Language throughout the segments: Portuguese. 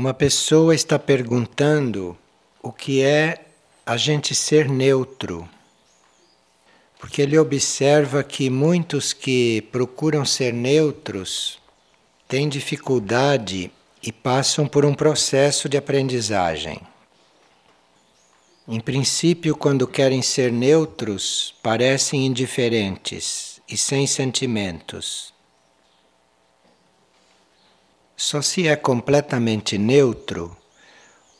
Uma pessoa está perguntando o que é a gente ser neutro. Porque ele observa que muitos que procuram ser neutros têm dificuldade e passam por um processo de aprendizagem. Em princípio, quando querem ser neutros, parecem indiferentes e sem sentimentos. Só se é completamente neutro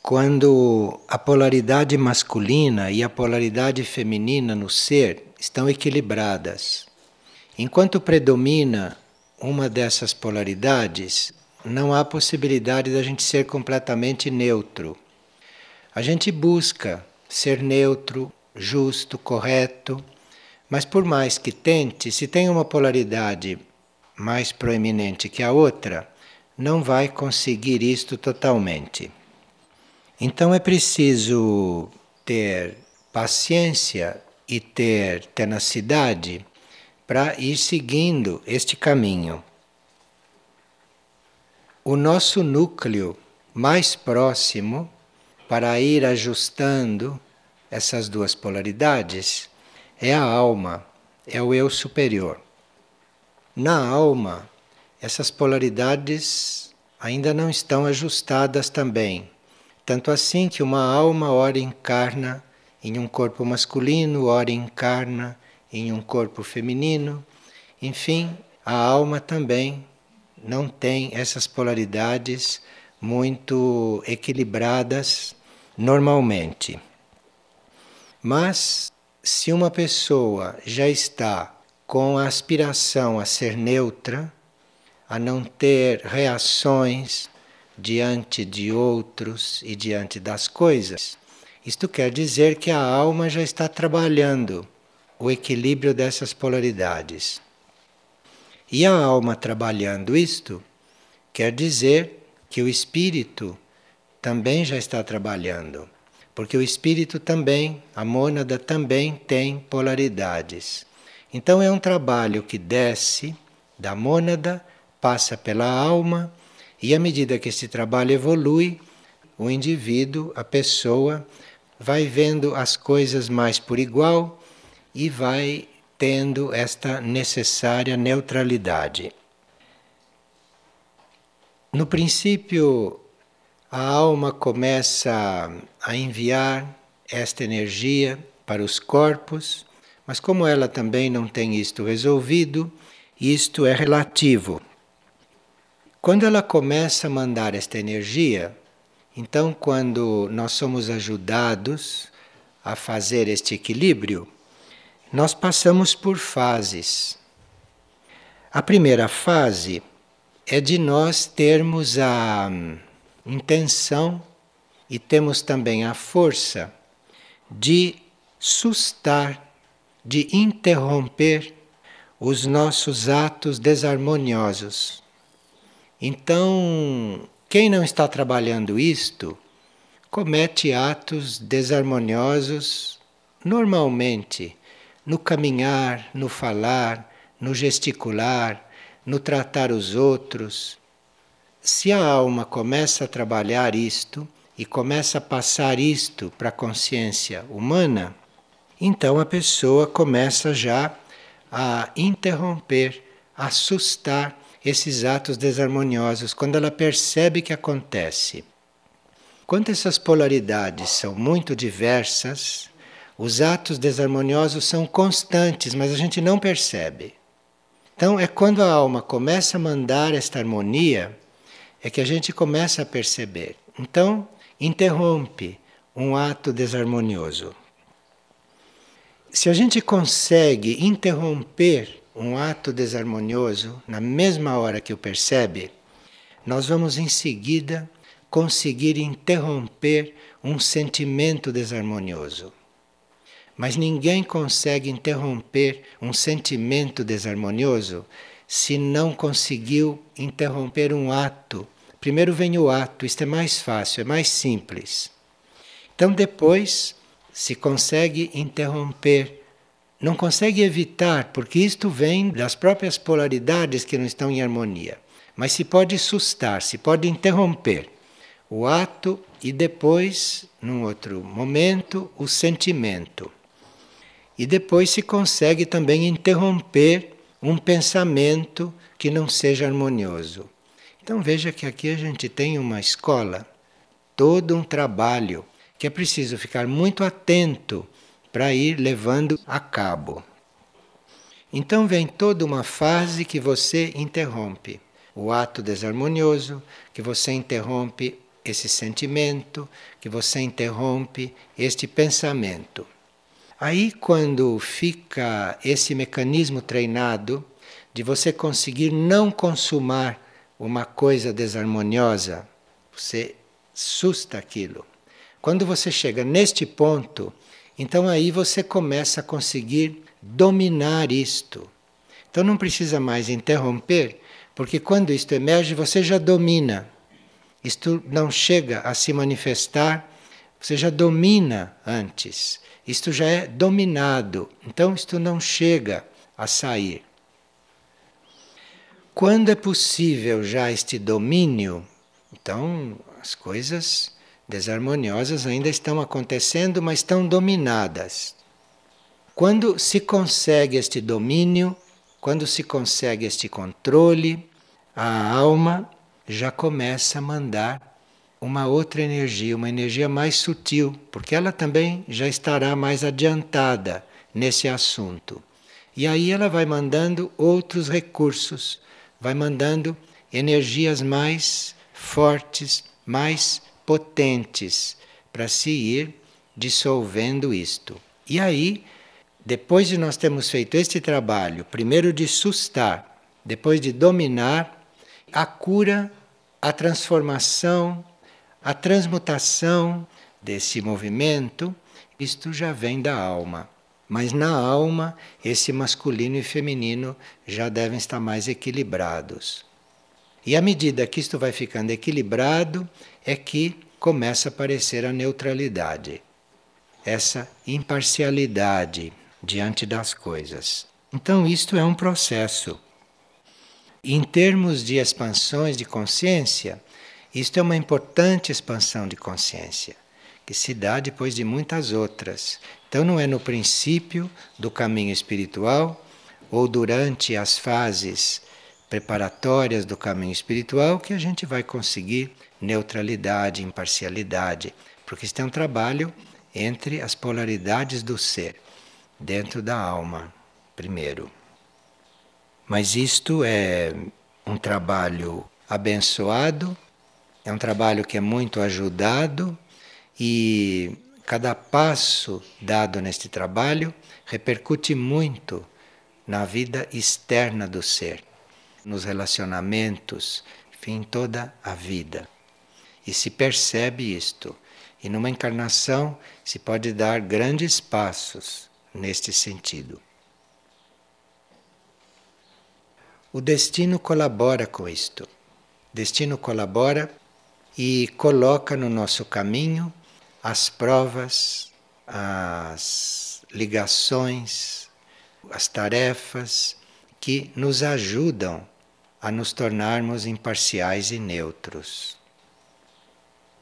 quando a polaridade masculina e a polaridade feminina no ser estão equilibradas. Enquanto predomina uma dessas polaridades, não há possibilidade da gente ser completamente neutro. A gente busca ser neutro, justo, correto, mas por mais que tente, se tem uma polaridade mais proeminente que a outra, não vai conseguir isto totalmente. Então é preciso ter paciência e ter tenacidade para ir seguindo este caminho. O nosso núcleo mais próximo para ir ajustando essas duas polaridades é a alma, é o eu superior. Na alma, essas polaridades ainda não estão ajustadas também. Tanto assim que uma alma ora encarna em um corpo masculino, ora encarna em um corpo feminino. Enfim, a alma também não tem essas polaridades muito equilibradas normalmente. Mas se uma pessoa já está com a aspiração a ser neutra, a não ter reações diante de outros e diante das coisas. Isto quer dizer que a alma já está trabalhando o equilíbrio dessas polaridades. E a alma trabalhando isto quer dizer que o espírito também já está trabalhando, porque o espírito também, a mônada também tem polaridades. Então é um trabalho que desce da mônada passa pela alma e à medida que esse trabalho evolui, o indivíduo, a pessoa, vai vendo as coisas mais por igual e vai tendo esta necessária neutralidade. No princípio, a alma começa a enviar esta energia para os corpos, mas como ela também não tem isto resolvido, isto é relativo. Quando ela começa a mandar esta energia, então, quando nós somos ajudados a fazer este equilíbrio, nós passamos por fases. A primeira fase é de nós termos a hum, intenção e temos também a força de sustar, de interromper os nossos atos desarmoniosos. Então, quem não está trabalhando isto comete atos desarmoniosos normalmente no caminhar, no falar, no gesticular, no tratar os outros. Se a alma começa a trabalhar isto e começa a passar isto para a consciência humana, então a pessoa começa já a interromper, a assustar esses atos desarmoniosos, quando ela percebe que acontece. Quando essas polaridades são muito diversas, os atos desarmoniosos são constantes, mas a gente não percebe. Então é quando a alma começa a mandar esta harmonia é que a gente começa a perceber. Então, interrompe um ato desarmonioso. Se a gente consegue interromper um ato desarmonioso, na mesma hora que o percebe, nós vamos em seguida conseguir interromper um sentimento desarmonioso. Mas ninguém consegue interromper um sentimento desarmonioso se não conseguiu interromper um ato. Primeiro vem o ato, isto é mais fácil, é mais simples. Então depois se consegue interromper não consegue evitar, porque isto vem das próprias polaridades que não estão em harmonia. Mas se pode sustar, se pode interromper o ato e depois, num outro momento, o sentimento. E depois se consegue também interromper um pensamento que não seja harmonioso. Então veja que aqui a gente tem uma escola, todo um trabalho que é preciso ficar muito atento para ir levando a cabo. Então vem toda uma fase que você interrompe o ato desarmonioso, que você interrompe esse sentimento, que você interrompe este pensamento. Aí, quando fica esse mecanismo treinado de você conseguir não consumar uma coisa desarmoniosa, você susta aquilo. Quando você chega neste ponto, então aí você começa a conseguir dominar isto. Então não precisa mais interromper, porque quando isto emerge, você já domina. Isto não chega a se manifestar, você já domina antes. Isto já é dominado, então isto não chega a sair. Quando é possível já este domínio, então as coisas desarmoniosas ainda estão acontecendo, mas estão dominadas. Quando se consegue este domínio, quando se consegue este controle, a alma já começa a mandar uma outra energia, uma energia mais sutil, porque ela também já estará mais adiantada nesse assunto. E aí ela vai mandando outros recursos, vai mandando energias mais fortes, mais potentes, para se ir dissolvendo isto. E aí, depois de nós termos feito este trabalho, primeiro de sustar, depois de dominar, a cura a transformação, a transmutação desse movimento, isto já vem da alma. Mas na alma, esse masculino e feminino já devem estar mais equilibrados. E à medida que isto vai ficando equilibrado, é que começa a aparecer a neutralidade, essa imparcialidade diante das coisas. Então, isto é um processo. Em termos de expansões de consciência, isto é uma importante expansão de consciência, que se dá depois de muitas outras. Então, não é no princípio do caminho espiritual ou durante as fases preparatórias do caminho espiritual que a gente vai conseguir neutralidade, imparcialidade, porque isto é um trabalho entre as polaridades do ser, dentro da alma, primeiro. Mas isto é um trabalho abençoado, é um trabalho que é muito ajudado e cada passo dado neste trabalho repercute muito na vida externa do ser, nos relacionamentos, enfim, toda a vida. E se percebe isto. E numa encarnação se pode dar grandes passos neste sentido. O destino colabora com isto. Destino colabora e coloca no nosso caminho as provas, as ligações, as tarefas que nos ajudam a nos tornarmos imparciais e neutros.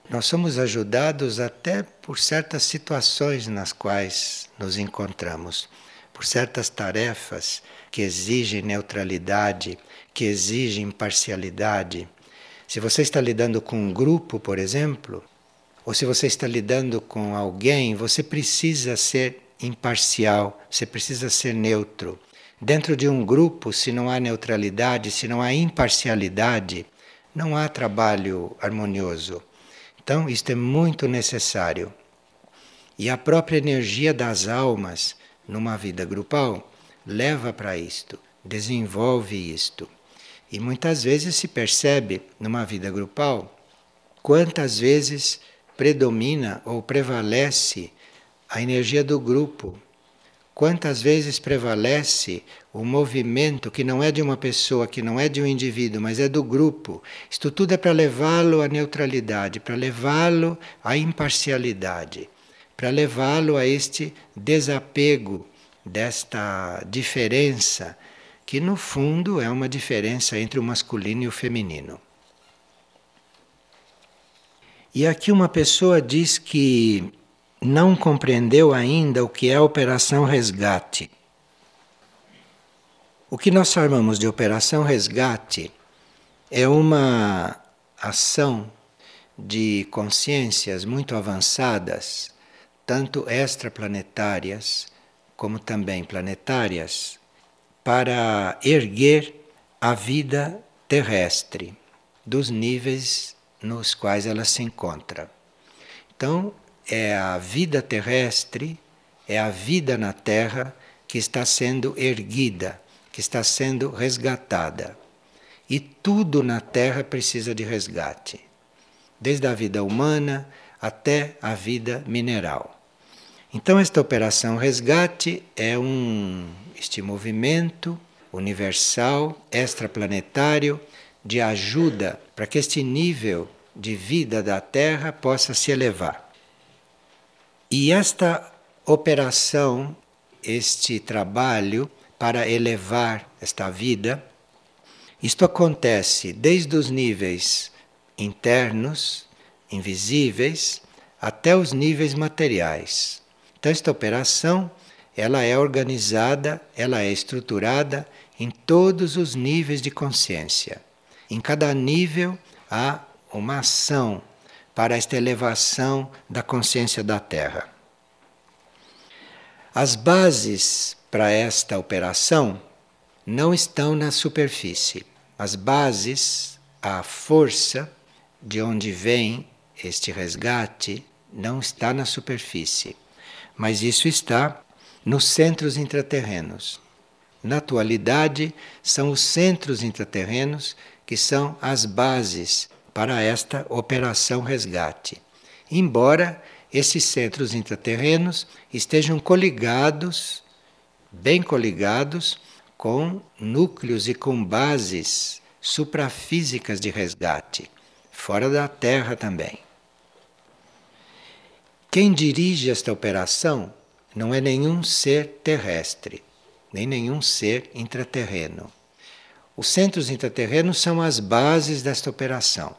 Nós somos ajudados até por certas situações nas quais nos encontramos por certas tarefas que exigem neutralidade, que exigem imparcialidade. Se você está lidando com um grupo, por exemplo, ou se você está lidando com alguém, você precisa ser imparcial, você precisa ser neutro. Dentro de um grupo, se não há neutralidade, se não há imparcialidade, não há trabalho harmonioso. Então, isto é muito necessário. E a própria energia das almas numa vida grupal leva para isto, desenvolve isto. E muitas vezes se percebe numa vida grupal quantas vezes predomina ou prevalece a energia do grupo. Quantas vezes prevalece o movimento que não é de uma pessoa, que não é de um indivíduo, mas é do grupo. Isto tudo é para levá-lo à neutralidade, para levá-lo à imparcialidade para levá-lo a este desapego desta diferença, que no fundo é uma diferença entre o masculino e o feminino. E aqui uma pessoa diz que não compreendeu ainda o que é a operação resgate. O que nós chamamos de operação resgate é uma ação de consciências muito avançadas, tanto extraplanetárias como também planetárias, para erguer a vida terrestre dos níveis nos quais ela se encontra. Então, é a vida terrestre, é a vida na Terra que está sendo erguida, que está sendo resgatada. E tudo na Terra precisa de resgate, desde a vida humana até a vida mineral. Então, esta operação resgate é um este movimento universal, extraplanetário, de ajuda para que este nível de vida da Terra possa se elevar. E esta operação, este trabalho para elevar esta vida, isto acontece desde os níveis internos, invisíveis, até os níveis materiais. Então esta operação, ela é organizada, ela é estruturada em todos os níveis de consciência. Em cada nível há uma ação para esta elevação da consciência da Terra. As bases para esta operação não estão na superfície. As bases, a força de onde vem este resgate, não está na superfície, mas isso está nos centros intraterrenos. Na atualidade, são os centros intraterrenos que são as bases para esta operação resgate. Embora esses centros intraterrenos estejam coligados, bem coligados, com núcleos e com bases suprafísicas de resgate, fora da Terra também. Quem dirige esta operação não é nenhum ser terrestre, nem nenhum ser intraterreno. Os centros intraterrenos são as bases desta operação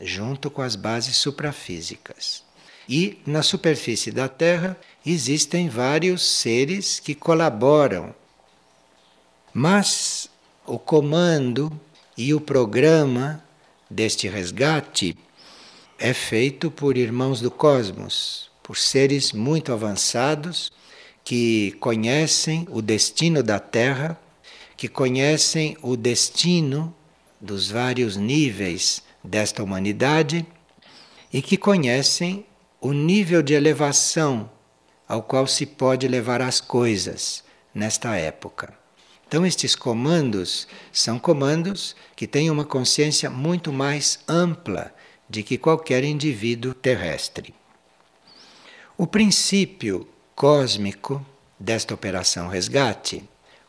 junto com as bases suprafísicas. E na superfície da Terra existem vários seres que colaboram. Mas o comando e o programa deste resgate é feito por irmãos do cosmos, por seres muito avançados que conhecem o destino da Terra, que conhecem o destino dos vários níveis desta humanidade e que conhecem o nível de elevação ao qual se pode levar as coisas nesta época. Então, estes comandos são comandos que têm uma consciência muito mais ampla de que qualquer indivíduo terrestre. O princípio cósmico desta operação resgate,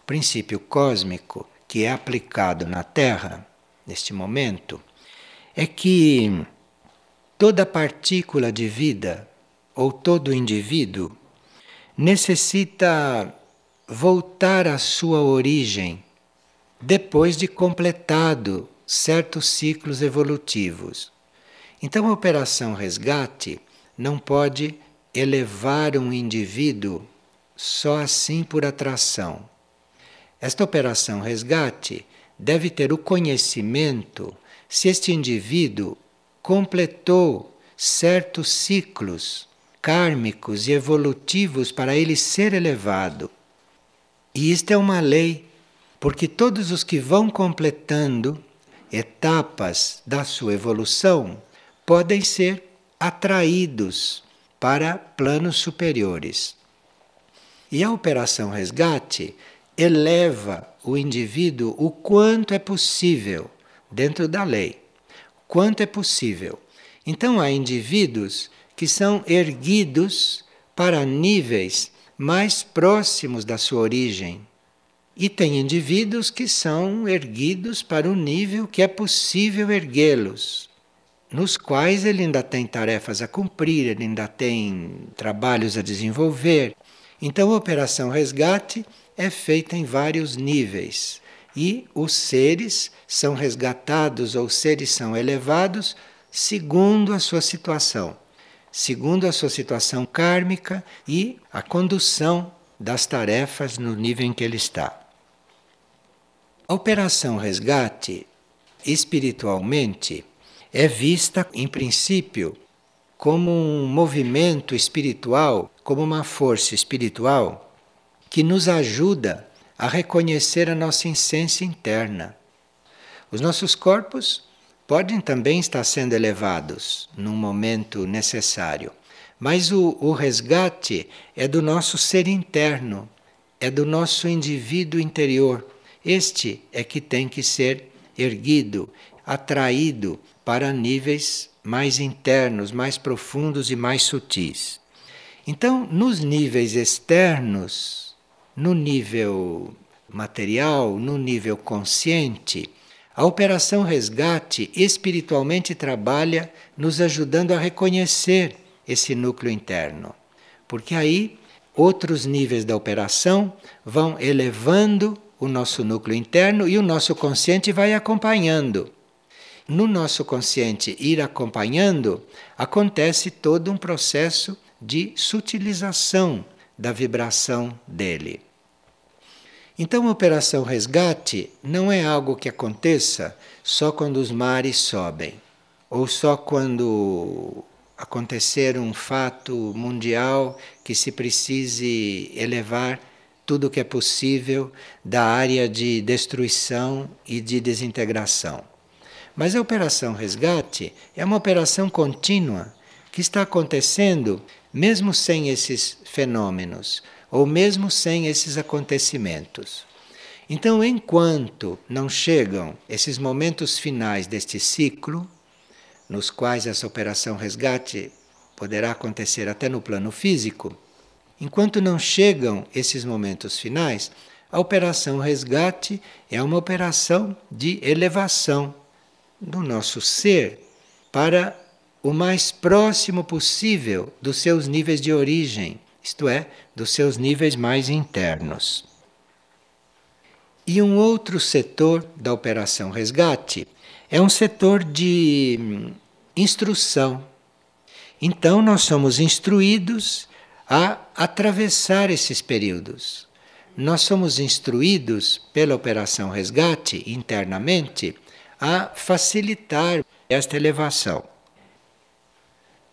o princípio cósmico que é aplicado na Terra neste momento, é que toda partícula de vida ou todo indivíduo necessita voltar à sua origem depois de completado certos ciclos evolutivos. Então a operação resgate não pode elevar um indivíduo só assim por atração. Esta operação resgate deve ter o conhecimento se este indivíduo completou certos ciclos kármicos e evolutivos para ele ser elevado. E isto é uma lei, porque todos os que vão completando etapas da sua evolução podem ser atraídos para planos superiores. E a operação resgate eleva o indivíduo o quanto é possível dentro da lei, quanto é possível. Então há indivíduos que são erguidos para níveis mais próximos da sua origem. E tem indivíduos que são erguidos para o nível que é possível erguê-los, nos quais ele ainda tem tarefas a cumprir, ele ainda tem trabalhos a desenvolver. Então a operação resgate é feita em vários níveis e os seres são resgatados ou seres são elevados segundo a sua situação, segundo a sua situação kármica e a condução das tarefas no nível em que ele está. A operação resgate, espiritualmente, é vista, em princípio, como um movimento espiritual, como uma força espiritual que nos ajuda a reconhecer a nossa essência interna. Os nossos corpos podem também estar sendo elevados num momento necessário, mas o, o resgate é do nosso ser interno, é do nosso indivíduo interior. Este é que tem que ser erguido, atraído para níveis mais internos, mais profundos e mais sutis. Então, nos níveis externos, no nível material, no nível consciente, a operação resgate espiritualmente trabalha nos ajudando a reconhecer esse núcleo interno. Porque aí outros níveis da operação vão elevando o nosso núcleo interno e o nosso consciente vai acompanhando. No nosso consciente ir acompanhando, acontece todo um processo de sutilização da vibração dele. Então, a operação resgate não é algo que aconteça só quando os mares sobem, ou só quando acontecer um fato mundial que se precise elevar tudo o que é possível da área de destruição e de desintegração. Mas a operação resgate é uma operação contínua que está acontecendo mesmo sem esses fenômenos ou mesmo sem esses acontecimentos. Então, enquanto não chegam esses momentos finais deste ciclo, nos quais essa operação resgate poderá acontecer até no plano físico, Enquanto não chegam esses momentos finais, a operação resgate é uma operação de elevação do nosso ser para o mais próximo possível dos seus níveis de origem, isto é, dos seus níveis mais internos. E um outro setor da operação resgate é um setor de hum, instrução. Então, nós somos instruídos a atravessar esses períodos. Nós somos instruídos pela Operação Resgate internamente a facilitar esta elevação.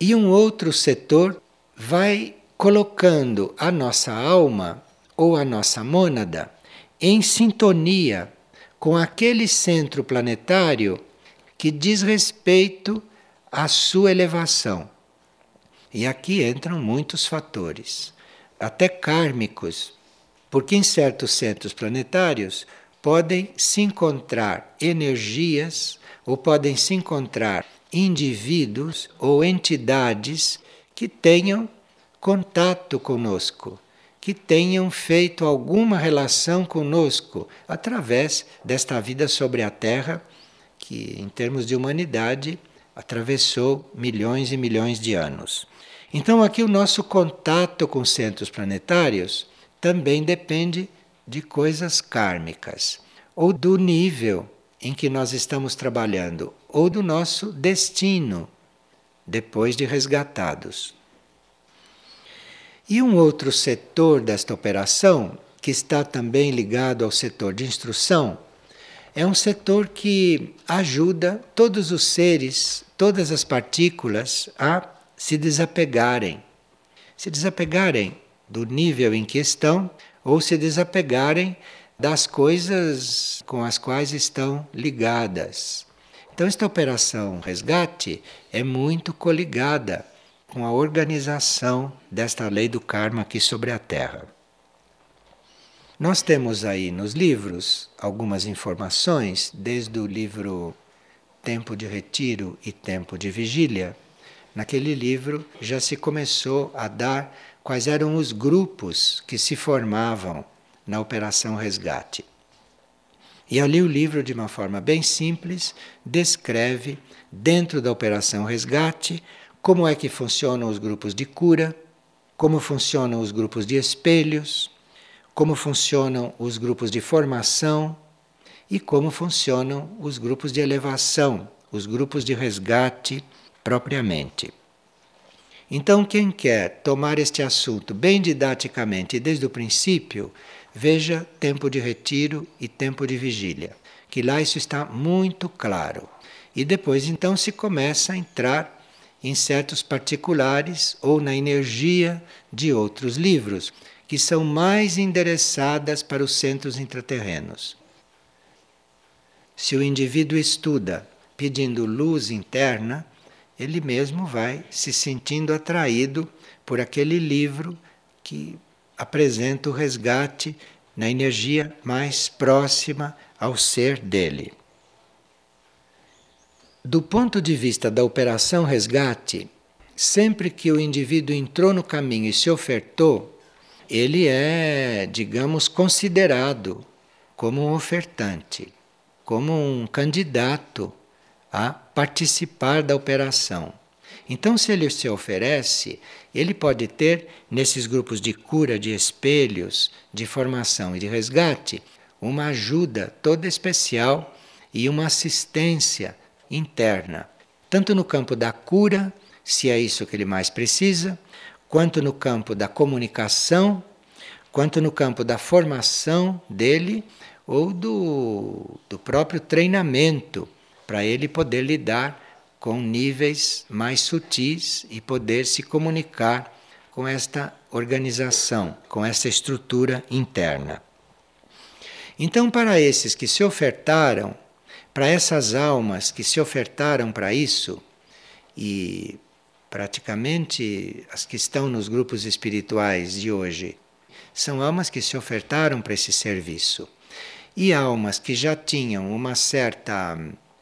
E um outro setor vai colocando a nossa alma ou a nossa mônada em sintonia com aquele centro planetário que diz respeito à sua elevação. E aqui entram muitos fatores, até kármicos, porque em certos centros planetários podem se encontrar energias ou podem se encontrar indivíduos ou entidades que tenham contato conosco, que tenham feito alguma relação conosco através desta vida sobre a Terra, que em termos de humanidade atravessou milhões e milhões de anos. Então, aqui o nosso contato com centros planetários também depende de coisas kármicas, ou do nível em que nós estamos trabalhando, ou do nosso destino depois de resgatados. E um outro setor desta operação, que está também ligado ao setor de instrução, é um setor que ajuda todos os seres, todas as partículas a se desapegarem. Se desapegarem do nível em que estão ou se desapegarem das coisas com as quais estão ligadas. Então, esta operação resgate é muito coligada com a organização desta lei do karma aqui sobre a Terra. Nós temos aí nos livros algumas informações, desde o livro Tempo de Retiro e Tempo de Vigília Naquele livro já se começou a dar quais eram os grupos que se formavam na Operação Resgate. E ali o livro, de uma forma bem simples, descreve, dentro da Operação Resgate, como é que funcionam os grupos de cura, como funcionam os grupos de espelhos, como funcionam os grupos de formação e como funcionam os grupos de elevação os grupos de resgate propriamente. Então, quem quer tomar este assunto bem didaticamente desde o princípio, veja tempo de retiro e tempo de vigília, que lá isso está muito claro. E depois então se começa a entrar em certos particulares ou na energia de outros livros, que são mais endereçadas para os centros intraterrenos. Se o indivíduo estuda pedindo luz interna, ele mesmo vai se sentindo atraído por aquele livro que apresenta o resgate na energia mais próxima ao ser dele. Do ponto de vista da operação resgate, sempre que o indivíduo entrou no caminho e se ofertou, ele é, digamos, considerado como um ofertante, como um candidato a participar da operação. Então, se ele se oferece, ele pode ter, nesses grupos de cura, de espelhos, de formação e de resgate, uma ajuda toda especial e uma assistência interna, tanto no campo da cura, se é isso que ele mais precisa, quanto no campo da comunicação, quanto no campo da formação dele ou do, do próprio treinamento, para ele poder lidar com níveis mais sutis e poder se comunicar com esta organização, com essa estrutura interna. Então, para esses que se ofertaram para essas almas que se ofertaram para isso, e praticamente as que estão nos grupos espirituais de hoje, são almas que se ofertaram para esse serviço. E almas que já tinham uma certa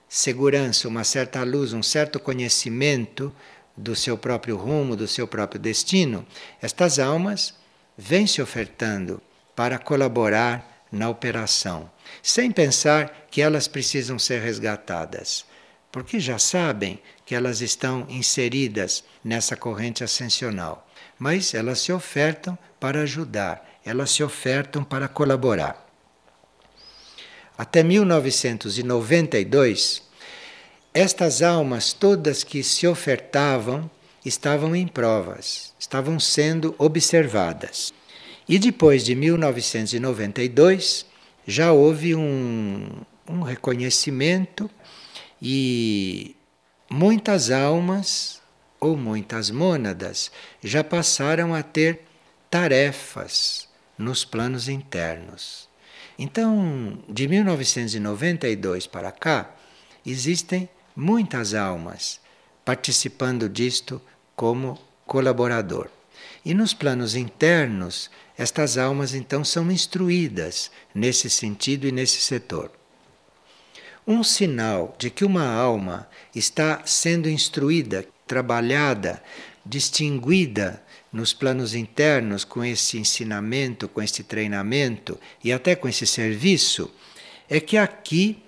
segurança, uma certa luz, um certo conhecimento do seu próprio rumo, do seu próprio destino, estas almas vêm se ofertando para colaborar na operação, sem pensar que elas precisam ser resgatadas, porque já sabem que elas estão inseridas nessa corrente ascensional. Mas elas se ofertam para ajudar, elas se ofertam para colaborar. Até 1992, estas almas todas que se ofertavam estavam em provas, estavam sendo observadas. E depois de 1992, já houve um, um reconhecimento e muitas almas ou muitas mônadas já passaram a ter tarefas nos planos internos. Então, de 1992 para cá, existem muitas almas participando disto como colaborador. E nos planos internos, estas almas então são instruídas nesse sentido e nesse setor. Um sinal de que uma alma está sendo instruída, trabalhada, distinguida nos planos internos com esse ensinamento, com esse treinamento e até com esse serviço, é que aqui,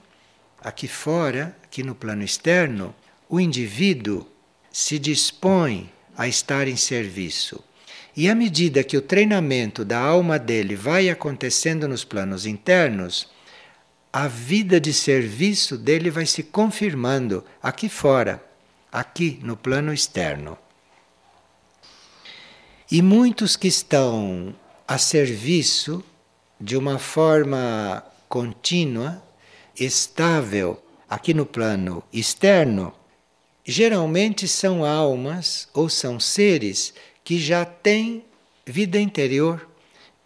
aqui fora, aqui no plano externo, o indivíduo se dispõe a estar em serviço. E à medida que o treinamento da alma dele vai acontecendo nos planos internos, a vida de serviço dele vai se confirmando aqui fora, aqui no plano externo. E muitos que estão a serviço de uma forma contínua, estável, aqui no plano externo, geralmente são almas ou são seres que já tem vida interior,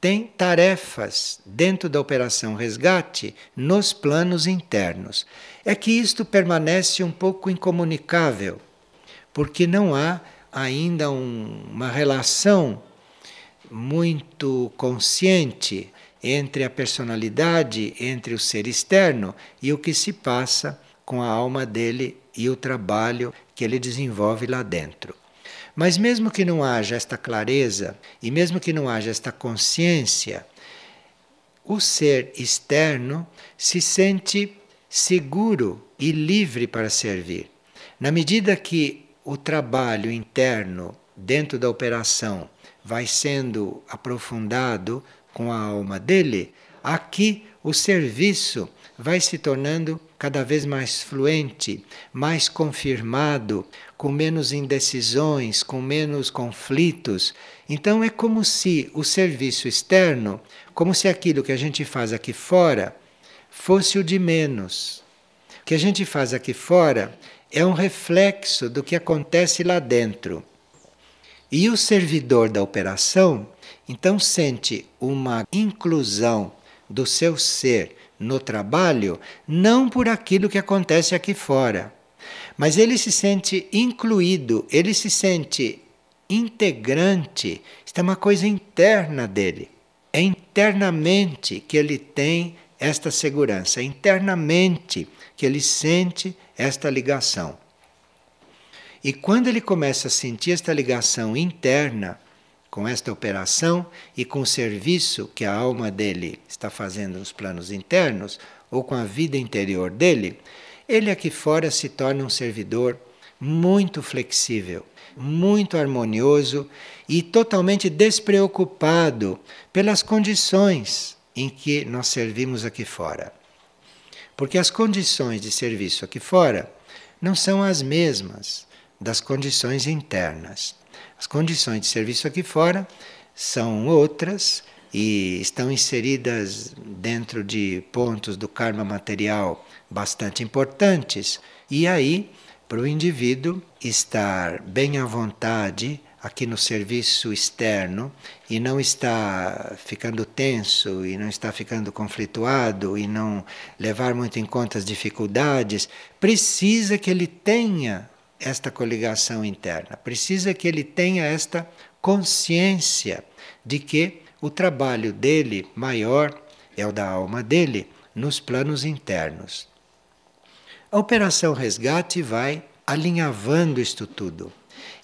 tem tarefas dentro da operação resgate nos planos internos. É que isto permanece um pouco incomunicável, porque não há ainda um, uma relação muito consciente entre a personalidade, entre o ser externo e o que se passa com a alma dele e o trabalho que ele desenvolve lá dentro. Mas mesmo que não haja esta clareza e mesmo que não haja esta consciência, o ser externo se sente seguro e livre para servir. Na medida que o trabalho interno dentro da operação vai sendo aprofundado com a alma dele, aqui o serviço vai se tornando cada vez mais fluente, mais confirmado, com menos indecisões, com menos conflitos. Então é como se o serviço externo, como se aquilo que a gente faz aqui fora, fosse o de menos. O que a gente faz aqui fora é um reflexo do que acontece lá dentro. E o servidor da operação, então, sente uma inclusão do seu ser no trabalho, não por aquilo que acontece aqui fora, mas ele se sente incluído, ele se sente integrante, isso é uma coisa interna dele. É internamente que ele tem esta segurança, é internamente que ele sente esta ligação. E quando ele começa a sentir esta ligação interna com esta operação e com o serviço que a alma dele está fazendo nos planos internos ou com a vida interior dele, ele aqui fora se torna um servidor muito flexível, muito harmonioso e totalmente despreocupado pelas condições em que nós servimos aqui fora. Porque as condições de serviço aqui fora não são as mesmas das condições internas. As condições de serviço aqui fora são outras e estão inseridas dentro de pontos do karma material bastante importantes. E aí, para o indivíduo estar bem à vontade aqui no serviço externo e não está ficando tenso e não está ficando conflituado e não levar muito em conta as dificuldades, precisa que ele tenha esta coligação interna, precisa que ele tenha esta consciência de que o trabalho dele maior é o da alma dele nos planos internos. A operação resgate vai alinhavando isto tudo.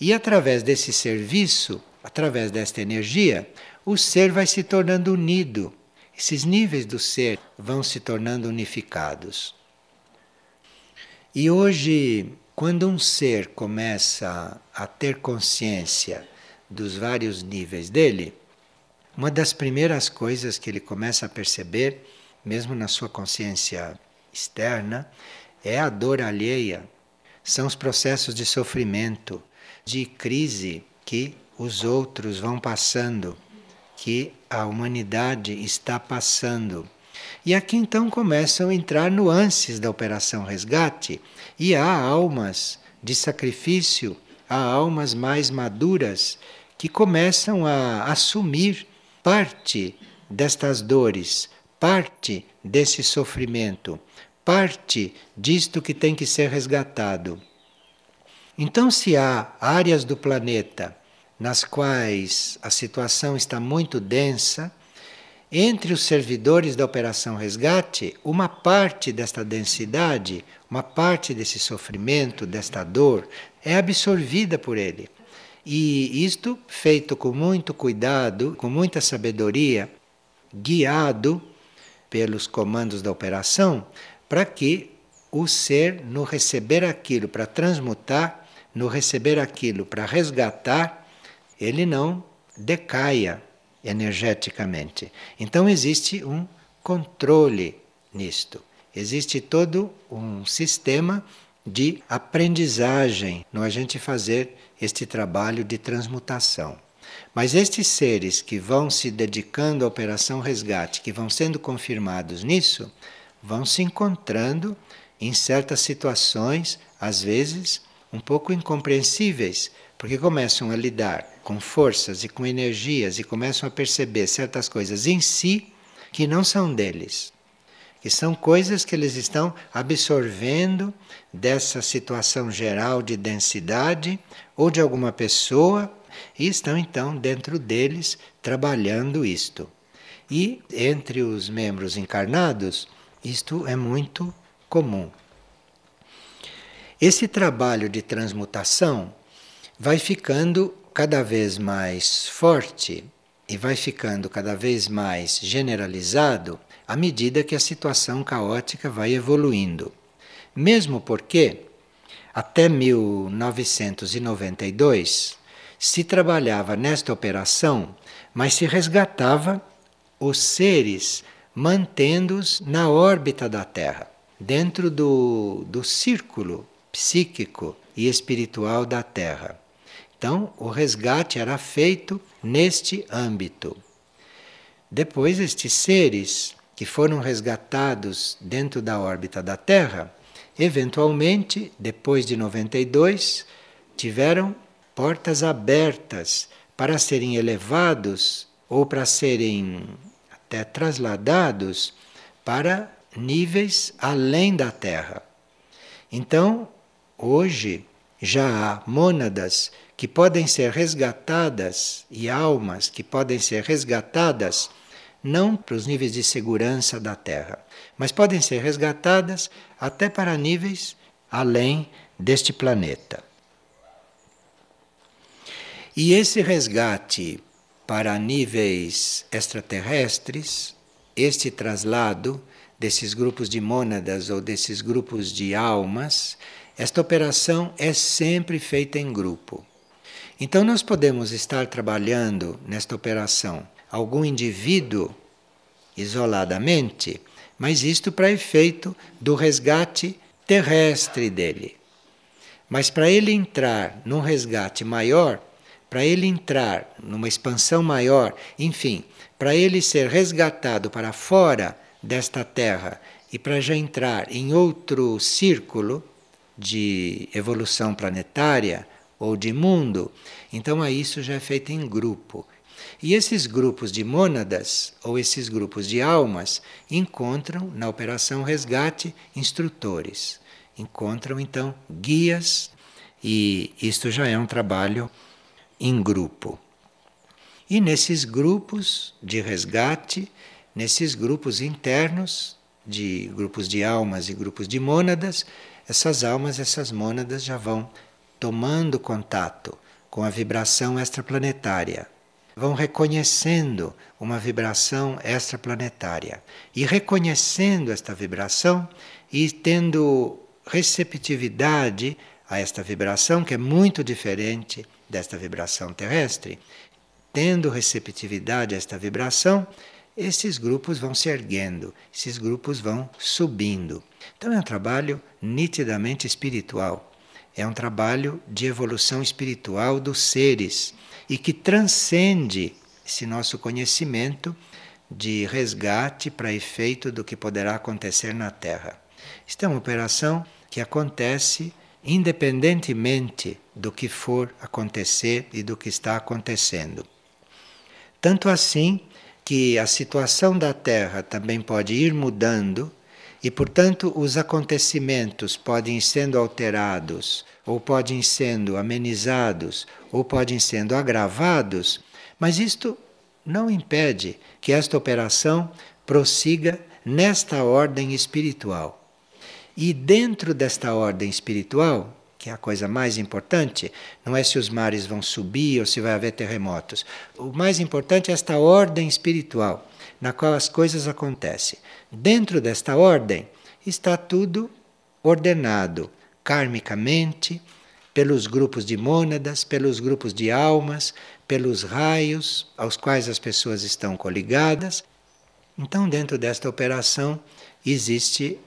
E através desse serviço, através desta energia, o ser vai se tornando unido. Esses níveis do ser vão se tornando unificados. E hoje quando um ser começa a ter consciência dos vários níveis dele, uma das primeiras coisas que ele começa a perceber, mesmo na sua consciência externa, é a dor alheia. São os processos de sofrimento, de crise que os outros vão passando, que a humanidade está passando. E aqui então começam a entrar nuances da operação resgate, e há almas de sacrifício, há almas mais maduras que começam a assumir parte destas dores, parte desse sofrimento, parte disto que tem que ser resgatado. Então, se há áreas do planeta nas quais a situação está muito densa, entre os servidores da Operação Resgate, uma parte desta densidade, uma parte desse sofrimento, desta dor, é absorvida por ele. E isto feito com muito cuidado, com muita sabedoria, guiado pelos comandos da operação, para que o ser, no receber aquilo para transmutar, no receber aquilo para resgatar, ele não decaia, energeticamente. Então existe um controle nisto. Existe todo um sistema de aprendizagem no a gente fazer este trabalho de transmutação. Mas estes seres que vão se dedicando à operação resgate, que vão sendo confirmados nisso, vão se encontrando em certas situações, às vezes um pouco incompreensíveis, porque começam a lidar com forças e com energias e começam a perceber certas coisas em si que não são deles. Que são coisas que eles estão absorvendo dessa situação geral de densidade ou de alguma pessoa e estão então dentro deles trabalhando isto. E entre os membros encarnados, isto é muito comum. Esse trabalho de transmutação vai ficando cada vez mais forte e vai ficando cada vez mais generalizado à medida que a situação caótica vai evoluindo. Mesmo porque, até 1992, se trabalhava nesta operação, mas se resgatava os seres mantendo-os na órbita da Terra, dentro do, do círculo psíquico e espiritual da Terra. Então, o resgate era feito neste âmbito. Depois, estes seres que foram resgatados dentro da órbita da Terra, eventualmente, depois de 92, tiveram portas abertas para serem elevados ou para serem até trasladados para níveis além da Terra. Então, hoje já há mônadas que podem ser resgatadas e almas que podem ser resgatadas não para os níveis de segurança da Terra, mas podem ser resgatadas até para níveis além deste planeta. E esse resgate para níveis extraterrestres, este traslado desses grupos de mônadas ou desses grupos de almas, esta operação é sempre feita em grupo. Então, nós podemos estar trabalhando nesta operação algum indivíduo isoladamente, mas isto para efeito do resgate terrestre dele. Mas para ele entrar num resgate maior, para ele entrar numa expansão maior, enfim, para ele ser resgatado para fora desta terra e para já entrar em outro círculo de evolução planetária ou de mundo, então a isso já é feito em grupo. E esses grupos de mônadas ou esses grupos de almas encontram na operação resgate instrutores, encontram então guias e isto já é um trabalho em grupo. E nesses grupos de resgate, nesses grupos internos, de grupos de almas e grupos de mônadas, essas almas, essas mônadas já vão tomando contato com a vibração extraplanetária, vão reconhecendo uma vibração extraplanetária e reconhecendo esta vibração e tendo receptividade a esta vibração que é muito diferente desta vibração terrestre, tendo receptividade a esta vibração, esses grupos vão se erguendo, esses grupos vão subindo. Então é um trabalho nitidamente espiritual. É um trabalho de evolução espiritual dos seres e que transcende esse nosso conhecimento de resgate para efeito do que poderá acontecer na Terra. Isto é uma operação que acontece independentemente do que for acontecer e do que está acontecendo. Tanto assim que a situação da Terra também pode ir mudando e, portanto, os acontecimentos podem sendo alterados, ou podem sendo amenizados, ou podem sendo agravados, mas isto não impede que esta operação prossiga nesta ordem espiritual. E dentro desta ordem espiritual, que é a coisa mais importante, não é se os mares vão subir ou se vai haver terremotos. O mais importante é esta ordem espiritual, na qual as coisas acontecem. Dentro desta ordem está tudo ordenado karmicamente, pelos grupos de mônadas, pelos grupos de almas, pelos raios aos quais as pessoas estão coligadas. Então, dentro desta operação, existe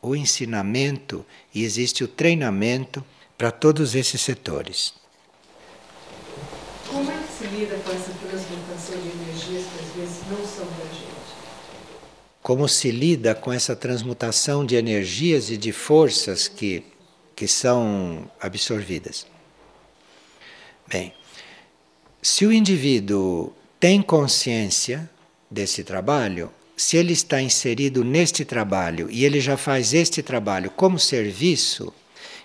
o ensinamento e existe o treinamento para todos esses setores. Como é que se lida com essa transmutação de energias que às vezes não são da gente? Como se lida com essa transmutação de energias e de forças que, que são absorvidas? Bem, se o indivíduo tem consciência desse trabalho, se ele está inserido neste trabalho e ele já faz este trabalho como serviço,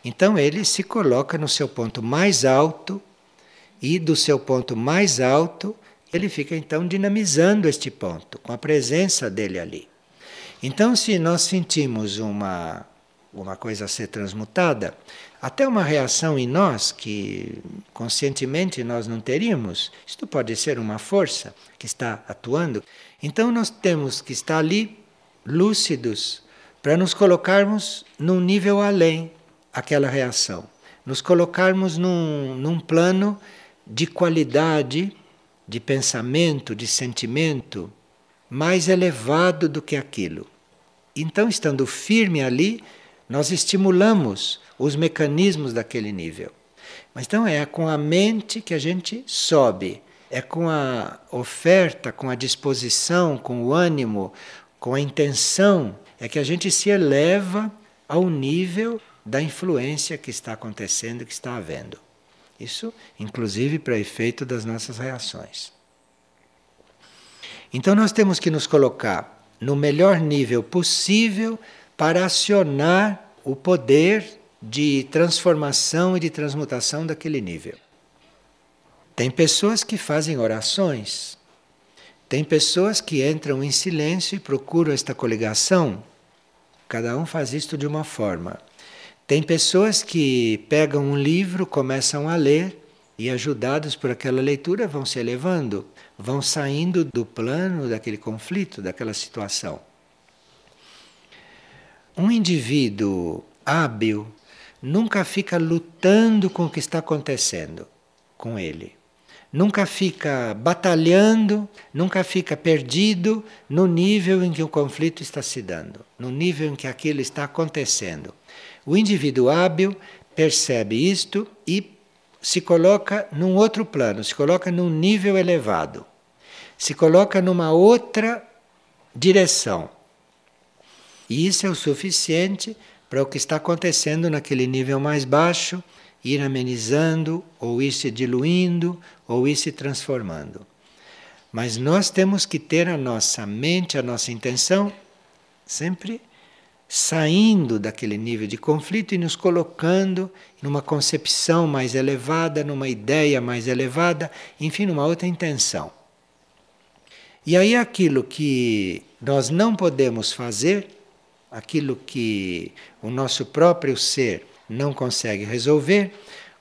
então ele se coloca no seu ponto mais alto e do seu ponto mais alto ele fica então dinamizando este ponto com a presença dele ali. Então, se nós sentimos uma uma coisa a ser transmutada, até uma reação em nós que conscientemente nós não teríamos, isto pode ser uma força que está atuando. Então nós temos que estar ali lúcidos para nos colocarmos num nível além aquela reação, nos colocarmos num, num plano de qualidade de pensamento, de sentimento mais elevado do que aquilo. Então, estando firme ali, nós estimulamos os mecanismos daquele nível. Mas então é com a mente que a gente sobe, é com a oferta, com a disposição, com o ânimo, com a intenção, é que a gente se eleva ao nível da influência que está acontecendo, que está havendo. Isso, inclusive, para efeito das nossas reações. Então, nós temos que nos colocar no melhor nível possível para acionar o poder de transformação e de transmutação daquele nível. Tem pessoas que fazem orações, tem pessoas que entram em silêncio e procuram esta coligação. Cada um faz isto de uma forma. Tem pessoas que pegam um livro, começam a ler e, ajudados por aquela leitura, vão se elevando, vão saindo do plano daquele conflito, daquela situação. Um indivíduo hábil nunca fica lutando com o que está acontecendo com ele. Nunca fica batalhando, nunca fica perdido no nível em que o conflito está se dando, no nível em que aquilo está acontecendo. O indivíduo hábil percebe isto e se coloca num outro plano, se coloca num nível elevado, se coloca numa outra direção. E isso é o suficiente para o que está acontecendo naquele nível mais baixo ir amenizando, ou ir se diluindo, ou ir se transformando. Mas nós temos que ter a nossa mente, a nossa intenção, sempre saindo daquele nível de conflito e nos colocando numa concepção mais elevada, numa ideia mais elevada, enfim, numa outra intenção. E aí aquilo que nós não podemos fazer, aquilo que o nosso próprio ser não consegue resolver,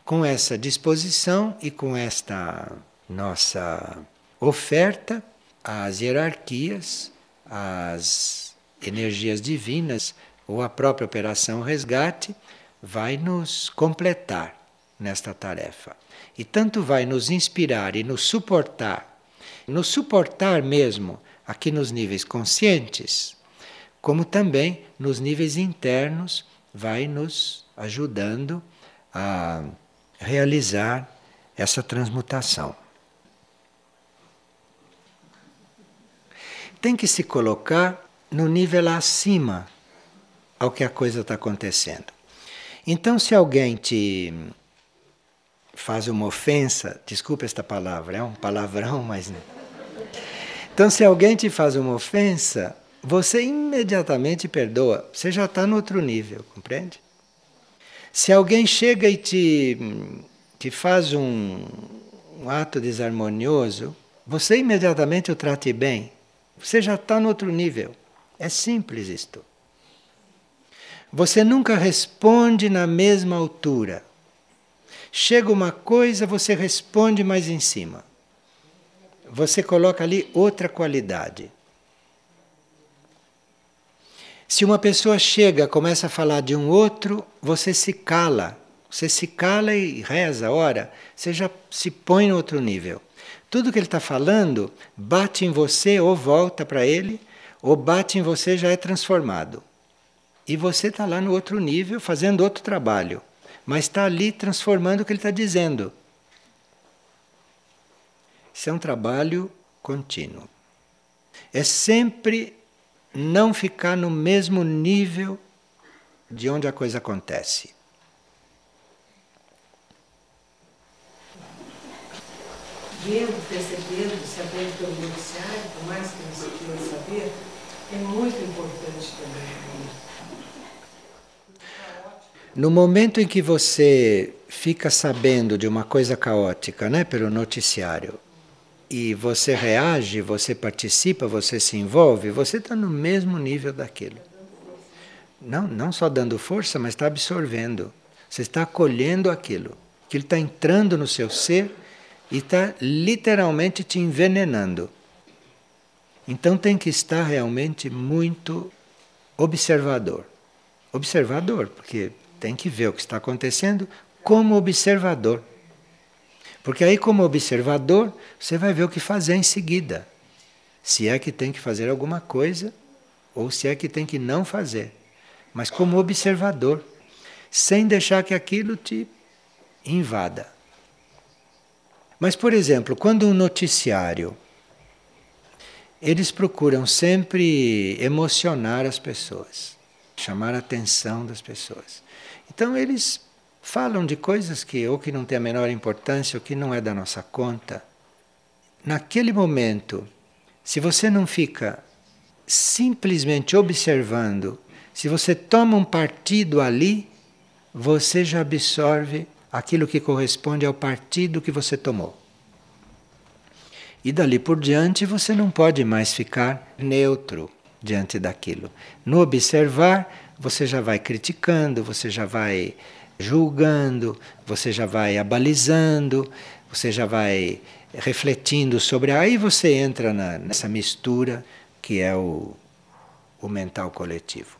com essa disposição e com esta nossa oferta às hierarquias, às energias divinas ou a própria operação resgate vai nos completar nesta tarefa. E tanto vai nos inspirar e nos suportar, nos suportar mesmo aqui nos níveis conscientes, como também nos níveis internos, vai nos ajudando a realizar essa transmutação. Tem que se colocar no nível acima ao que a coisa está acontecendo. Então, se alguém te faz uma ofensa, desculpe esta palavra, é um palavrão, mas. Então, se alguém te faz uma ofensa, você imediatamente perdoa. Você já está no outro nível, compreende? Se alguém chega e te, te faz um, um ato desarmonioso, você imediatamente o trate bem. Você já está no outro nível. É simples isto. Você nunca responde na mesma altura. Chega uma coisa, você responde mais em cima. Você coloca ali outra qualidade. Se uma pessoa chega, começa a falar de um outro, você se cala. Você se cala e reza, ora, você já se põe no outro nível. Tudo que ele está falando bate em você ou volta para ele, ou bate em você já é transformado. E você está lá no outro nível fazendo outro trabalho, mas está ali transformando o que ele está dizendo. Isso é um trabalho contínuo. É sempre não ficar no mesmo nível de onde a coisa acontece. Vendo, percebendo, sabendo pelo noticiário, por mais que não se queira saber, é muito importante também. No momento em que você fica sabendo de uma coisa caótica, né, pelo noticiário, e você reage, você participa, você se envolve, você está no mesmo nível daquilo. Não, não só dando força, mas está absorvendo. Você está acolhendo aquilo. Aquilo está entrando no seu ser e está literalmente te envenenando. Então tem que estar realmente muito observador. Observador, porque tem que ver o que está acontecendo como observador. Porque aí, como observador, você vai ver o que fazer em seguida. se é que tem que fazer alguma coisa ou se é que tem que não fazer, mas como observador, sem deixar que aquilo te invada. Mas, por exemplo, quando um noticiário eles procuram sempre emocionar as pessoas, chamar a atenção das pessoas. Então eles falam de coisas que ou que não têm a menor importância ou que não é da nossa conta. Naquele momento, se você não fica simplesmente observando, se você toma um partido ali, você já absorve aquilo que corresponde ao partido que você tomou. E dali por diante você não pode mais ficar neutro diante daquilo. No observar, você já vai criticando, você já vai julgando, você já vai abalizando, você já vai refletindo sobre. Aí você entra na, nessa mistura que é o, o mental coletivo.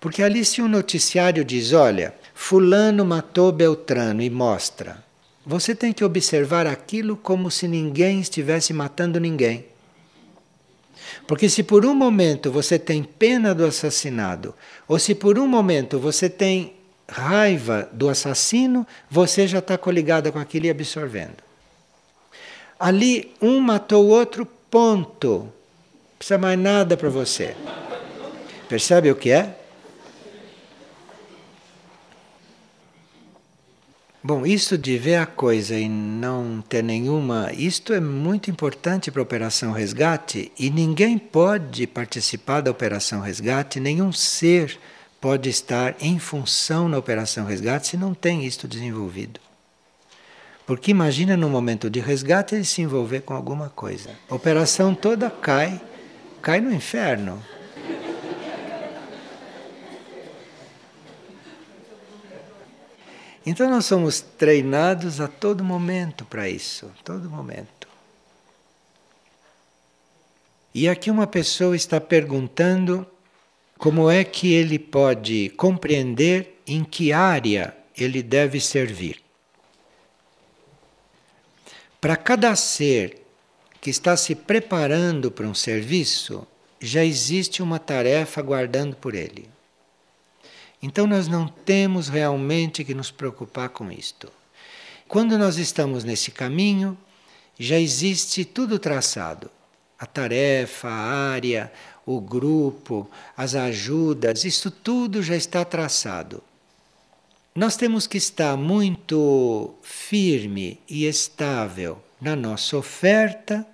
Porque ali, se um noticiário diz: olha, Fulano matou Beltrano e mostra, você tem que observar aquilo como se ninguém estivesse matando ninguém. Porque se por um momento você tem pena do assassinado, ou se por um momento você tem raiva do assassino, você já está coligada com aquilo e absorvendo. Ali, um matou o outro, ponto. Não precisa mais nada para você. Percebe o que é? Bom, isso de ver a coisa e não ter nenhuma. Isto é muito importante para a Operação Resgate e ninguém pode participar da Operação Resgate, nenhum ser pode estar em função na Operação Resgate se não tem isto desenvolvido. Porque imagina no momento de resgate ele se envolver com alguma coisa. A operação toda cai, cai no inferno. Então nós somos treinados a todo momento para isso, todo momento. E aqui uma pessoa está perguntando como é que ele pode compreender em que área ele deve servir. Para cada ser que está se preparando para um serviço, já existe uma tarefa aguardando por ele. Então nós não temos realmente que nos preocupar com isto. Quando nós estamos nesse caminho, já existe tudo traçado. A tarefa, a área, o grupo, as ajudas, isso tudo já está traçado. Nós temos que estar muito firme e estável na nossa oferta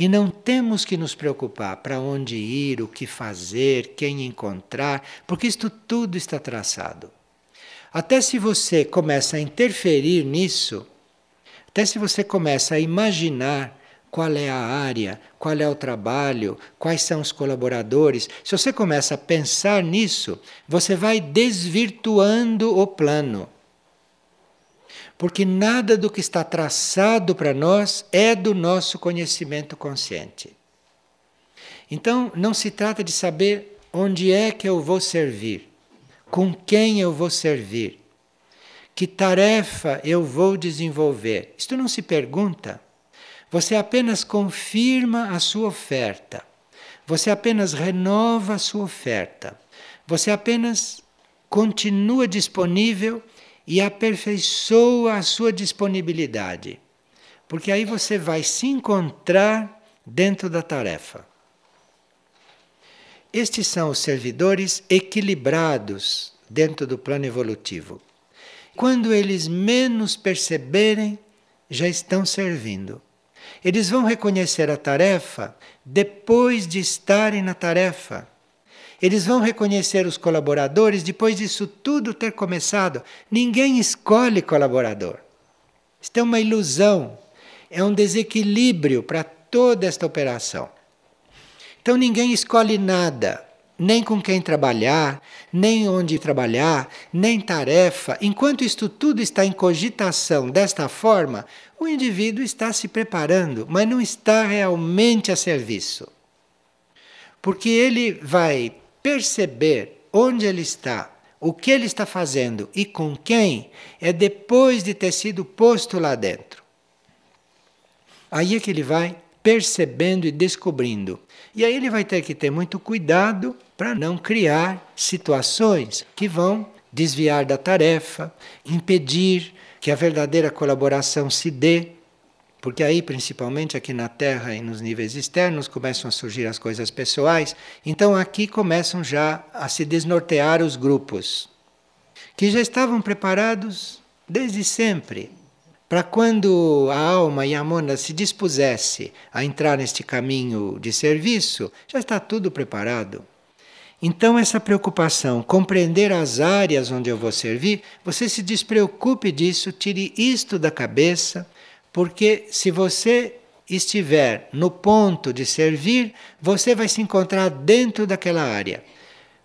e não temos que nos preocupar para onde ir, o que fazer, quem encontrar, porque isto tudo está traçado. Até se você começa a interferir nisso, até se você começa a imaginar qual é a área, qual é o trabalho, quais são os colaboradores, se você começa a pensar nisso, você vai desvirtuando o plano porque nada do que está traçado para nós é do nosso conhecimento consciente. Então, não se trata de saber onde é que eu vou servir, com quem eu vou servir, que tarefa eu vou desenvolver. Isto não se pergunta. Você apenas confirma a sua oferta. Você apenas renova a sua oferta. Você apenas continua disponível e aperfeiçoa a sua disponibilidade. Porque aí você vai se encontrar dentro da tarefa. Estes são os servidores equilibrados dentro do plano evolutivo. Quando eles menos perceberem, já estão servindo. Eles vão reconhecer a tarefa depois de estarem na tarefa. Eles vão reconhecer os colaboradores depois disso tudo ter começado. Ninguém escolhe colaborador. Isto é uma ilusão, é um desequilíbrio para toda esta operação. Então ninguém escolhe nada, nem com quem trabalhar, nem onde trabalhar, nem tarefa. Enquanto isto tudo está em cogitação desta forma, o indivíduo está se preparando, mas não está realmente a serviço. Porque ele vai perceber onde ele está, o que ele está fazendo e com quem, é depois de ter sido posto lá dentro. Aí é que ele vai percebendo e descobrindo. E aí ele vai ter que ter muito cuidado para não criar situações que vão desviar da tarefa, impedir que a verdadeira colaboração se dê, porque aí, principalmente aqui na Terra e nos níveis externos, começam a surgir as coisas pessoais. Então aqui começam já a se desnortear os grupos, que já estavam preparados desde sempre para quando a alma e a mona se dispusesse a entrar neste caminho de serviço, já está tudo preparado. Então, essa preocupação, compreender as áreas onde eu vou servir, você se despreocupe disso, tire isto da cabeça, porque se você estiver no ponto de servir, você vai se encontrar dentro daquela área.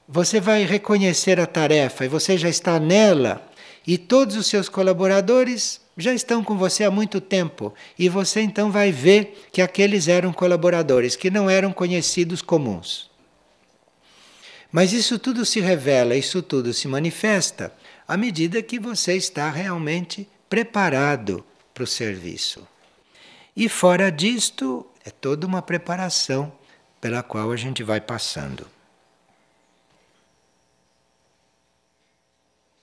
Você vai reconhecer a tarefa e você já está nela, e todos os seus colaboradores já estão com você há muito tempo e você então vai ver que aqueles eram colaboradores que não eram conhecidos comuns. Mas isso tudo se revela, isso tudo se manifesta à medida que você está realmente preparado para o serviço. E fora disto, é toda uma preparação pela qual a gente vai passando.